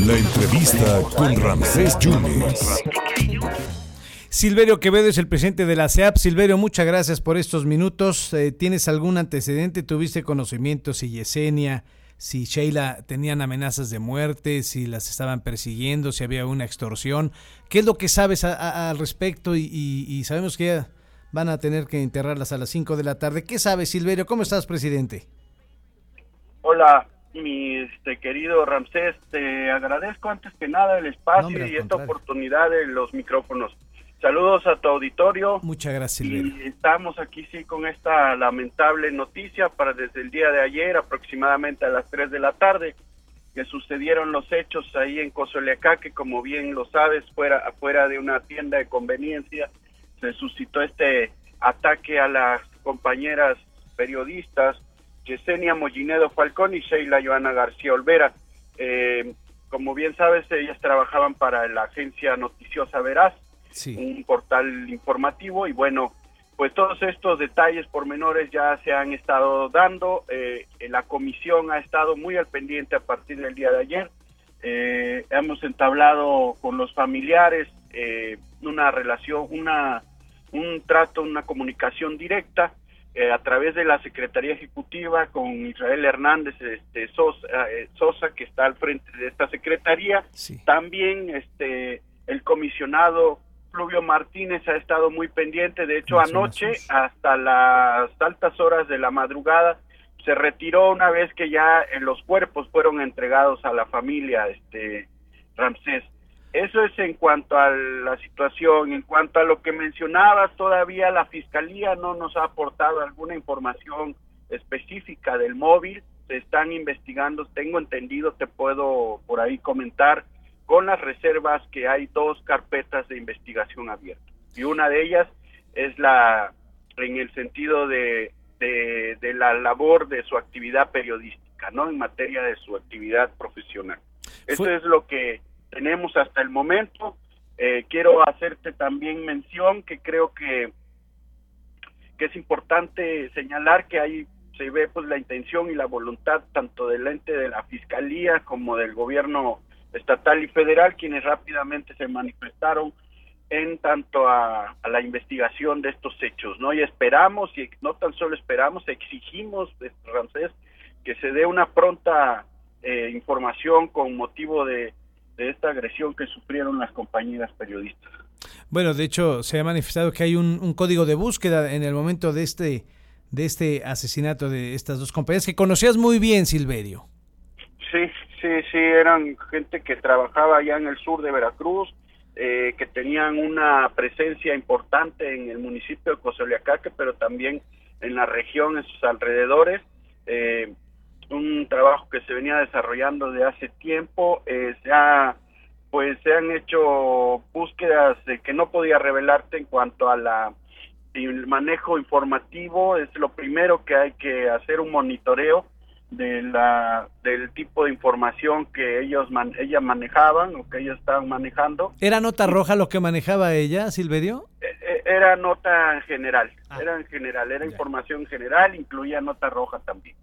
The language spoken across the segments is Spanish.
La entrevista con Ramsés Yunes. Silverio Quevedo es el presidente de la CEAP. Silverio, muchas gracias por estos minutos. Eh, ¿Tienes algún antecedente? ¿Tuviste conocimiento si Yesenia, si Sheila tenían amenazas de muerte, si las estaban persiguiendo, si había una extorsión? ¿Qué es lo que sabes al respecto? Y, sabemos que van a tener que enterrarlas a las 5 de la tarde. ¿Qué sabes, Silverio? ¿Cómo estás, presidente? Hola, mi este, querido Ramsés, te agradezco antes que nada el espacio y esta oportunidad de los micrófonos. Saludos a tu auditorio. Muchas gracias. Y estamos aquí sí con esta lamentable noticia para desde el día de ayer, aproximadamente a las 3 de la tarde, que sucedieron los hechos ahí en Cozoleacá, que como bien lo sabes, fuera afuera de una tienda de conveniencia, se suscitó este ataque a las compañeras periodistas Yesenia Mollinedo Falcón y Sheila Joana García Olvera. Eh, como bien sabes, ellas trabajaban para la agencia noticiosa Veraz, un portal informativo, y bueno, pues todos estos detalles pormenores ya se han estado dando. Eh, la comisión ha estado muy al pendiente a partir del día de ayer. Eh, hemos entablado con los familiares una relación, una un trato, una comunicación directa eh, a través de la Secretaría Ejecutiva con Israel Hernández este, Sosa, eh, Sosa, que está al frente de esta Secretaría. También este, el comisionado Fluvio Martínez ha estado muy pendiente. De hecho, anoche, hasta las altas horas de la madrugada, se retiró una vez que ya los cuerpos fueron entregados a la familia este, Ramsés. Eso es en cuanto a la situación. En cuanto a lo que mencionabas, todavía la Fiscalía no nos ha aportado alguna información específica del móvil. Se están investigando, tengo entendido, te puedo por ahí comentar, con las reservas que hay dos carpetas de investigación abiertas. Y una de ellas es la, en el sentido de, de, la labor de su actividad periodística, ¿no? En materia de su actividad profesional. Eso es lo que tenemos hasta el momento. Eh, quiero hacerte también mención que creo que, que es importante señalar que hay se ve pues la intención y la voluntad tanto del ente de la fiscalía como del gobierno estatal y federal quienes rápidamente se manifestaron en tanto a, la investigación de estos hechos no y esperamos y no tan solo esperamos exigimos este, Ramsés que se dé una pronta eh, información con motivo de de esta agresión que sufrieron las compañeras periodistas. Bueno, de hecho, se ha manifestado que hay un, código de búsqueda en el momento de este, de este asesinato de estas dos compañeras que conocías muy bien, Silverio. Sí, sí, sí, eran gente que trabajaba allá en el sur de Veracruz, eh, que tenían una presencia importante en el municipio de Cozoleacaque, pero también en la región, en sus alrededores. Eh, un trabajo que se venía desarrollando de hace tiempo, eh, se ha, pues se han hecho búsquedas que no podía revelarte en cuanto a la el manejo informativo, es lo primero que hay que hacer un monitoreo de la del tipo de información que ellos man, ella manejaban o que ellos estaban manejando. ¿Era nota roja lo que manejaba ella, Silverio? Eh, eh, era nota en general, ah. era en general, era información general, incluía nota roja también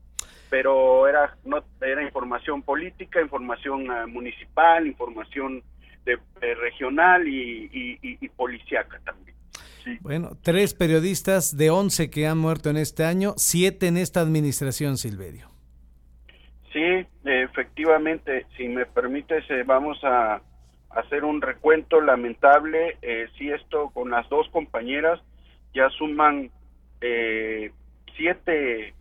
pero era, no, era información política, información uh, municipal, información de, regional y, y, y, policíaca también. Bueno, tres periodistas de once que han muerto en este año, siete en esta administración, Silverio. Sí, efectivamente, si me permites, eh, vamos a hacer un recuento lamentable. Eh, si esto con las dos compañeras ya suman eh, siete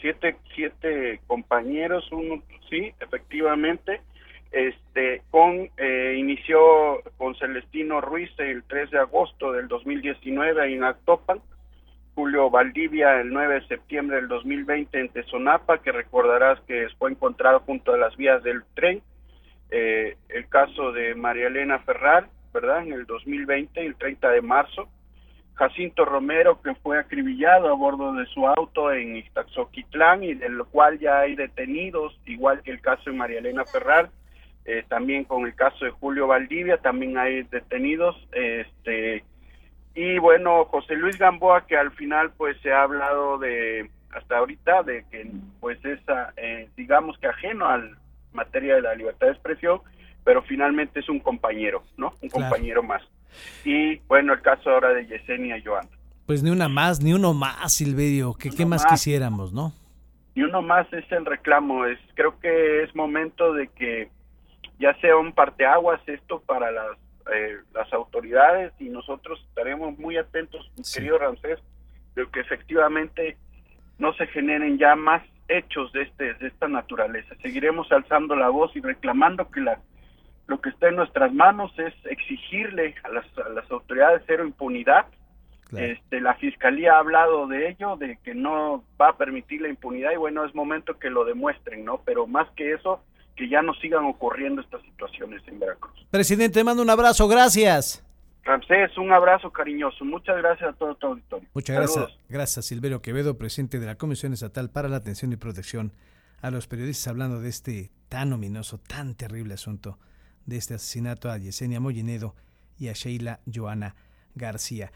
siete, siete compañeros, uno, sí, efectivamente, este, con, eh, inició con Celestino Ruiz el 3 de agosto del 2019 en Actopan, Julio Valdivia el 9 de septiembre del 2020 en Tezonapa, que recordarás que fue encontrado junto a las vías del tren, eh, el caso de María Elena Ferrar, ¿verdad? En el 2020, el 30 de marzo, Jacinto Romero, que fue acribillado a bordo de su auto en Ixtaxoquitlán y del cual ya hay detenidos, igual que el caso de María Elena Ferrar, eh, también con el caso de Julio Valdivia, también hay detenidos, este y bueno, José Luis Gamboa, que al final pues se ha hablado de, hasta ahorita de que pues es eh, digamos que ajeno al materia de la libertad de expresión, pero finalmente es un compañero, ¿no? Un compañero más. Y bueno, el caso ahora de Yesenia Joan. Pues ni una más, ni uno más, Silverio, que qué más, quisiéramos, ¿no? Ni uno más es el reclamo, es creo que es momento de que ya sea un parteaguas esto para las eh, las autoridades y nosotros estaremos muy atentos, querido Ramsés, de que efectivamente no se generen ya más hechos de este de esta naturaleza. Seguiremos alzando la voz y reclamando que la lo que está en nuestras manos es exigirle a las, a las autoridades cero impunidad. Este, la fiscalía ha hablado de ello, de que no va a permitir la impunidad y bueno, es momento que lo demuestren, ¿no? Pero más que eso, que ya no sigan ocurriendo estas situaciones en Veracruz. Presidente, mando un abrazo, gracias. Ramsés, un abrazo cariñoso. Muchas gracias a todo tu auditorio. Muchas gracias. Gracias, Silverio Quevedo, presidente de la Comisión Estatal para la Atención y Protección a los Periodistas, hablando de este tan ominoso, tan terrible asunto de este asesinato a Yesenia Mollinedo y a Sheila Joana García.